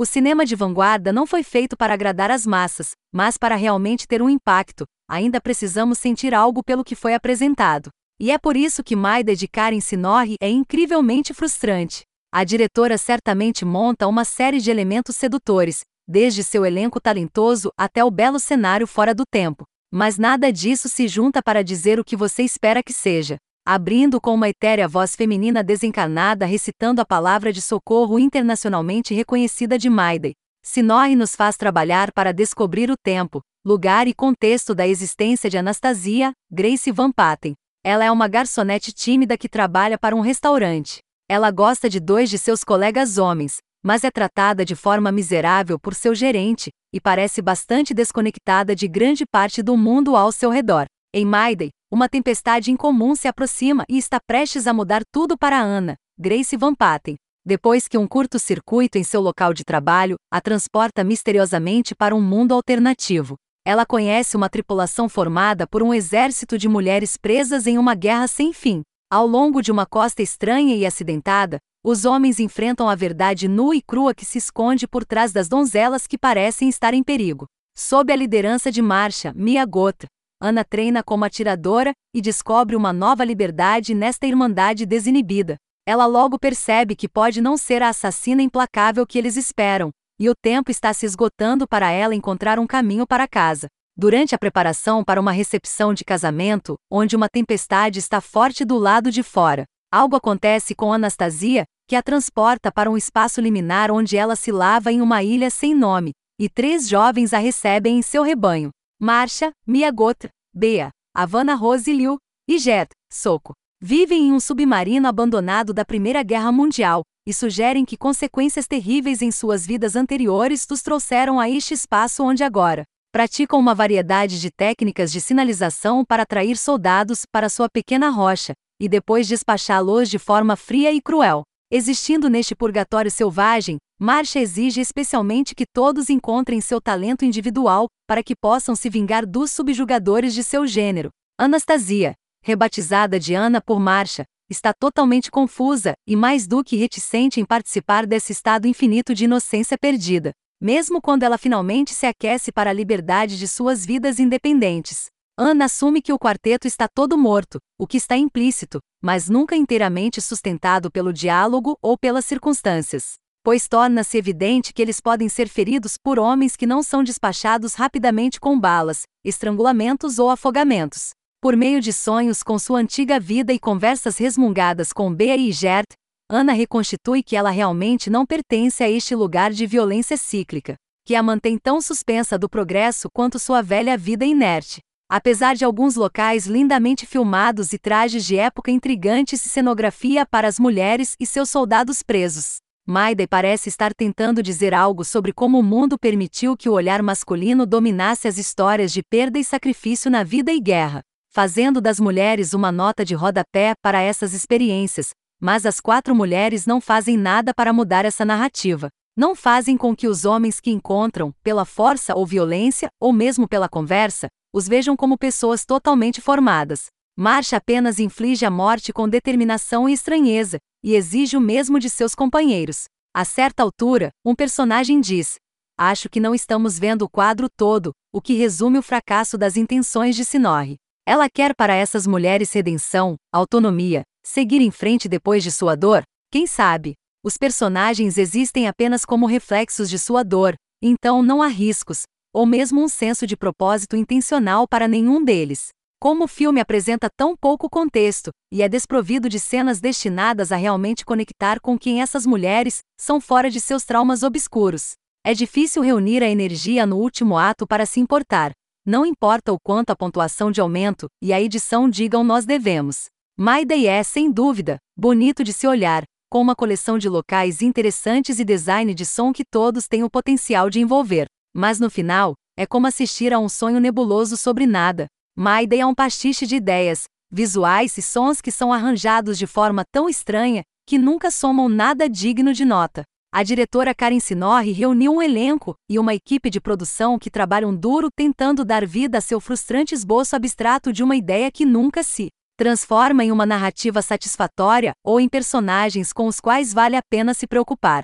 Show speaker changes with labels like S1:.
S1: O cinema de vanguarda não foi feito para agradar as massas, mas para realmente ter um impacto. Ainda precisamos sentir algo pelo que foi apresentado. E é por isso que Maida de Karen Sinorri é incrivelmente frustrante. A diretora certamente monta uma série de elementos sedutores, desde seu elenco talentoso até o belo cenário fora do tempo. Mas nada disso se junta para dizer o que você espera que seja abrindo com uma etérea voz feminina desencarnada recitando a palavra de socorro internacionalmente reconhecida de Maidei. Sinorri nos faz trabalhar para descobrir o tempo, lugar e contexto da existência de Anastasia, Grace Van Patten. Ela é uma garçonete tímida que trabalha para um restaurante. Ela gosta de dois de seus colegas homens, mas é tratada de forma miserável por seu gerente, e parece bastante desconectada de grande parte do mundo ao seu redor. Em Maiden, uma tempestade incomum se aproxima e está prestes a mudar tudo para Ana, Grace Van Patten. Depois que um curto-circuito em seu local de trabalho a transporta misteriosamente para um mundo alternativo. Ela conhece uma tripulação formada por um exército de mulheres presas em uma guerra sem fim. Ao longo de uma costa estranha e acidentada, os homens enfrentam a verdade nua e crua que se esconde por trás das donzelas que parecem estar em perigo. Sob a liderança de Marcia, Mia Gota, Ana treina como atiradora e descobre uma nova liberdade nesta irmandade desinibida. Ela logo percebe que pode não ser a assassina implacável que eles esperam, e o tempo está se esgotando para ela encontrar um caminho para casa. Durante a preparação para uma recepção de casamento, onde uma tempestade está forte do lado de fora, algo acontece com Anastasia, que a transporta para um espaço liminar onde ela se lava em uma ilha sem nome, e três jovens a recebem em seu rebanho. Marcia, Mia Gotra, Bea, Havana Rose Liu e Jet, Soco, vivem em um submarino abandonado da Primeira Guerra Mundial e sugerem que consequências terríveis em suas vidas anteriores os trouxeram a este espaço onde agora praticam uma variedade de técnicas de sinalização para atrair soldados para sua pequena rocha e depois despachá-los de forma fria e cruel. Existindo neste purgatório selvagem, Marcha exige especialmente que todos encontrem seu talento individual, para que possam se vingar dos subjugadores de seu gênero. Anastasia, rebatizada de Ana por Marcha, está totalmente confusa e mais do que reticente em participar desse estado infinito de inocência perdida, mesmo quando ela finalmente se aquece para a liberdade de suas vidas independentes. Ana assume que o quarteto está todo morto, o que está implícito, mas nunca inteiramente sustentado pelo diálogo ou pelas circunstâncias. Pois torna-se evidente que eles podem ser feridos por homens que não são despachados rapidamente com balas, estrangulamentos ou afogamentos. Por meio de sonhos com sua antiga vida e conversas resmungadas com Bea e Gert, Ana reconstitui que ela realmente não pertence a este lugar de violência cíclica, que a mantém tão suspensa do progresso quanto sua velha vida inerte. Apesar de alguns locais lindamente filmados e trajes de época intrigantes e cenografia para as mulheres e seus soldados presos. Maida parece estar tentando dizer algo sobre como o mundo permitiu que o olhar masculino dominasse as histórias de perda e sacrifício na vida e guerra, fazendo das mulheres uma nota de rodapé para essas experiências, mas as quatro mulheres não fazem nada para mudar essa narrativa. Não fazem com que os homens que encontram, pela força ou violência, ou mesmo pela conversa, os vejam como pessoas totalmente formadas. Marcha apenas inflige a morte com determinação e estranheza, e exige o mesmo de seus companheiros. A certa altura, um personagem diz: Acho que não estamos vendo o quadro todo, o que resume o fracasso das intenções de Sinorre. Ela quer para essas mulheres redenção, autonomia, seguir em frente depois de sua dor? Quem sabe? Os personagens existem apenas como reflexos de sua dor, então não há riscos, ou mesmo um senso de propósito intencional para nenhum deles. Como o filme apresenta tão pouco contexto, e é desprovido de cenas destinadas a realmente conectar com quem essas mulheres são fora de seus traumas obscuros. É difícil reunir a energia no último ato para se importar. Não importa o quanto a pontuação de aumento e a edição digam nós devemos. My Day é, sem dúvida, bonito de se olhar, com uma coleção de locais interessantes e design de som que todos têm o potencial de envolver. Mas no final, é como assistir a um sonho nebuloso sobre nada. Mayday é um pastiche de ideias, visuais e sons que são arranjados de forma tão estranha que nunca somam nada digno de nota. A diretora Karen Sinorri reuniu um elenco e uma equipe de produção que trabalham duro tentando dar vida a seu frustrante esboço abstrato de uma ideia que nunca se transforma em uma narrativa satisfatória ou em personagens com os quais vale a pena se preocupar.